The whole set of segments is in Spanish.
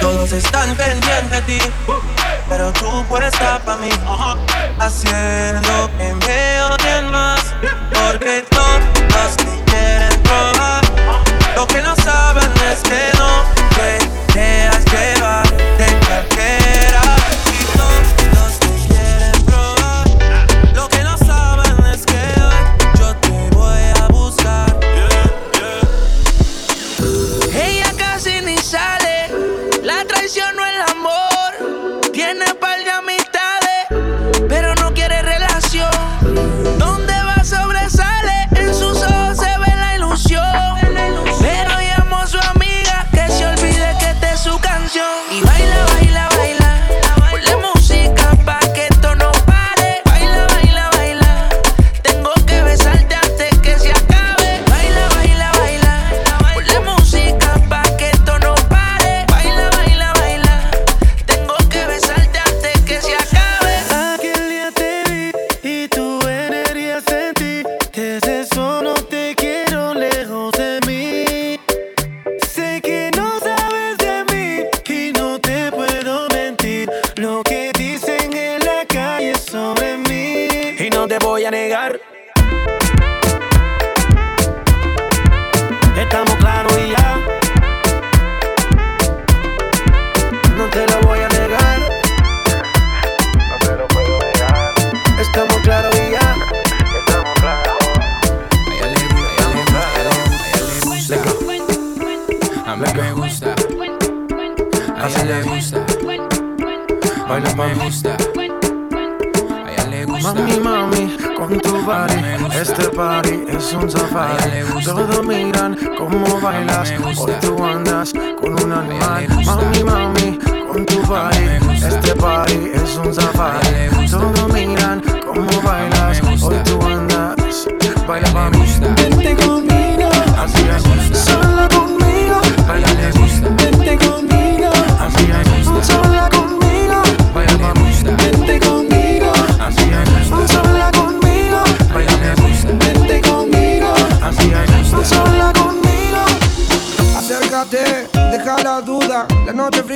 Todos están pendientes de ti, pero tú puedes estar para mí, uh-huh. haciendo que me odien más, porque todos te quieren probar. Lo que no saben es que no te dejas que Mami, mami, con tu party. Este party es un safari. Todos miran cómo bailas. Hoy tú andas con un animal.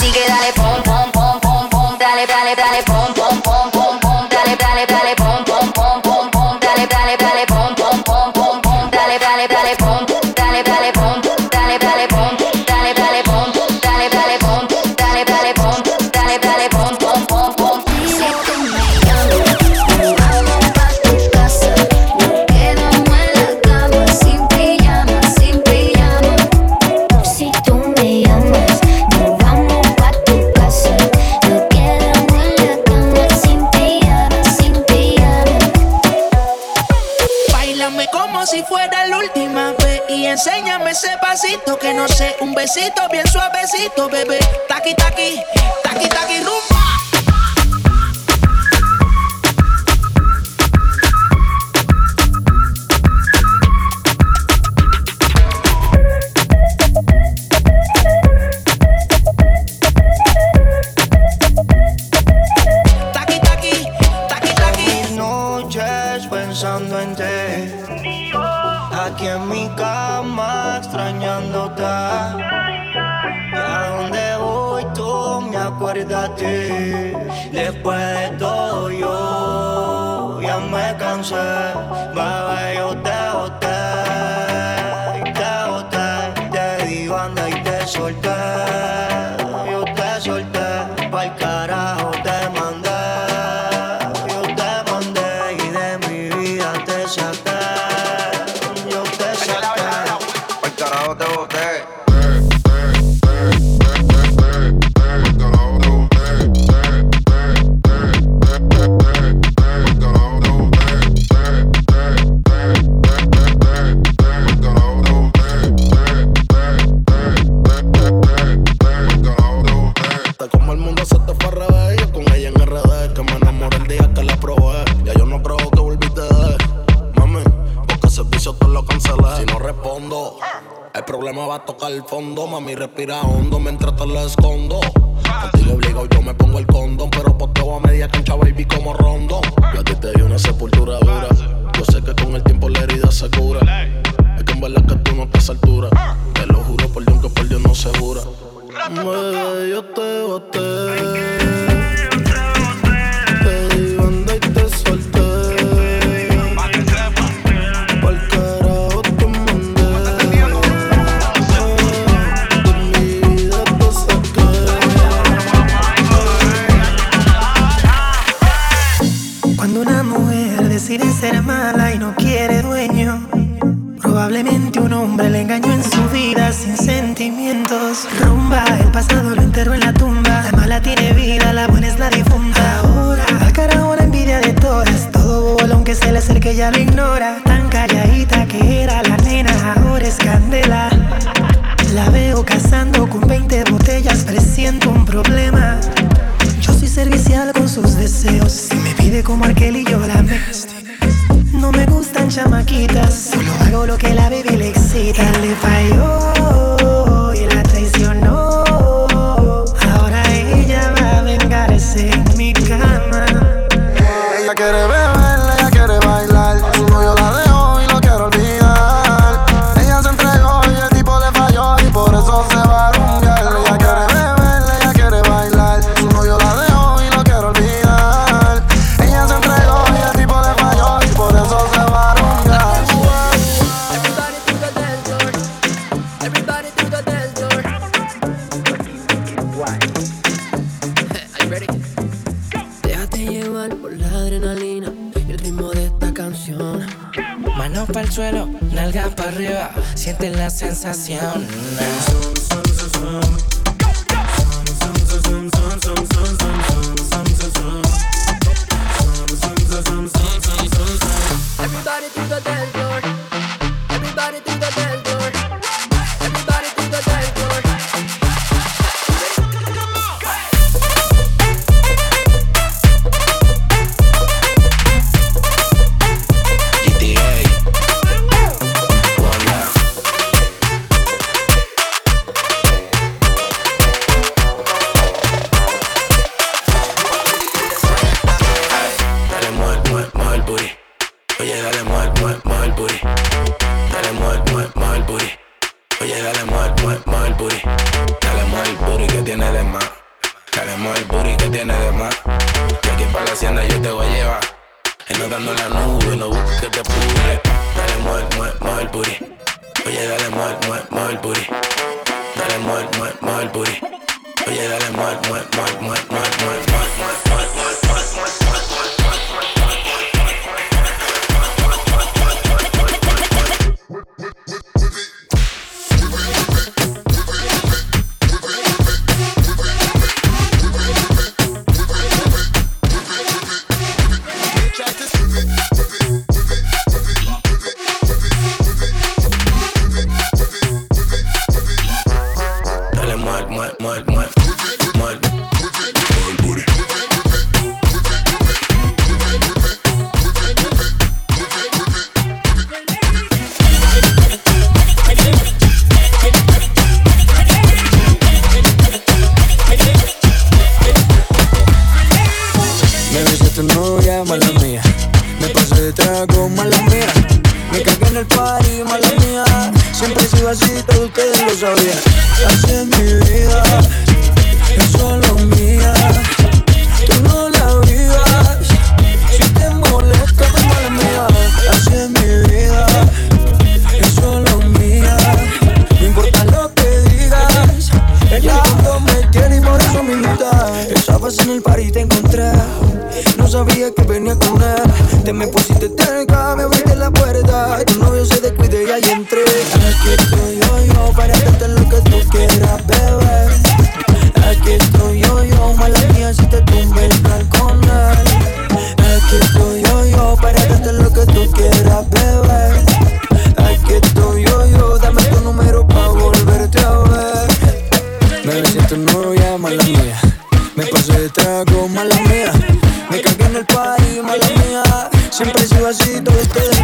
Así que dale besitos bien suavecitos, bebé. Taqui, taqui. know back. mami, respira hondo mientras te la escondo. que ya lo ignora. Tan calladita que era la nena, ahora es candela. La veo cazando con 20 botellas, presiento un problema. Yo soy servicial con sus deseos. Si me pide como Arkel y yo la me. No me gustan chamaquitas, solo hago lo que la bebé suelo, nalgas para arriba, siente la sensación. Oye, dale, mueve, mueve, mueve el booty. Dale, mueve, mueve, mueve el booty. Oye, dale, mueve, mueve, mueve, mueve, mueve, mueve, mueve. y te encontré. No sabía que venía con él. Te me pusiste cerca, me abriste la puerta. Tu novio se descuide y ahí entré. Aquí estoy yo, yo, para darte lo que tú quieras, bebé. Aquí estoy yo, yo, mala mía, si te tumbe el balcón. Aquí estoy yo, yo, para darte lo que tú quieras, bebé. Aquí estoy yo, yo, dame tu número pa' volverte a ver. Me siento nuevo, ya, mala mía mala mía. Me cagué en el party, mala mía. Siempre he sido así, todo este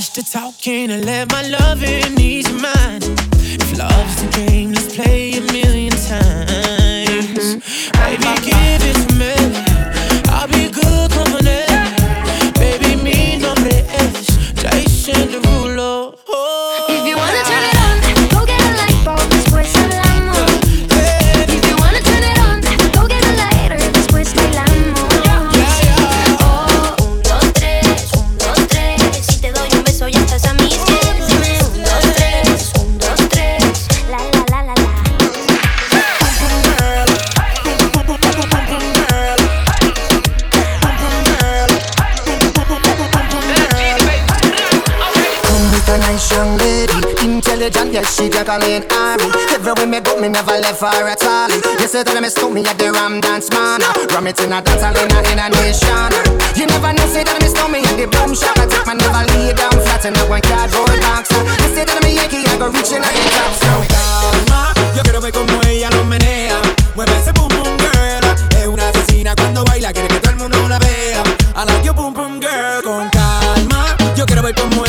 Watch the talking and let my loving ease your mind. If love's the game, let's play a million times. religion, yes, she juggling army. Everywhere me go, me never left her at all. You say that me miss me at the Ram Dance Man. Ram it in a dance, I in a, in a nation. You never know, say that me miss me at the boom shop. I take my never lay down flat in a one cardboard box. You say that I'm a Yankee, I go reaching out the top. So calma, yo quiero ver como ella lo menea. Mueve ese boom boom girl. Es una asesina cuando baila, quiere que todo el mundo la vea. I like your boom boom girl. Con calma, yo quiero ver como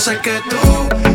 sé que tú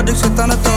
but ik zit aan het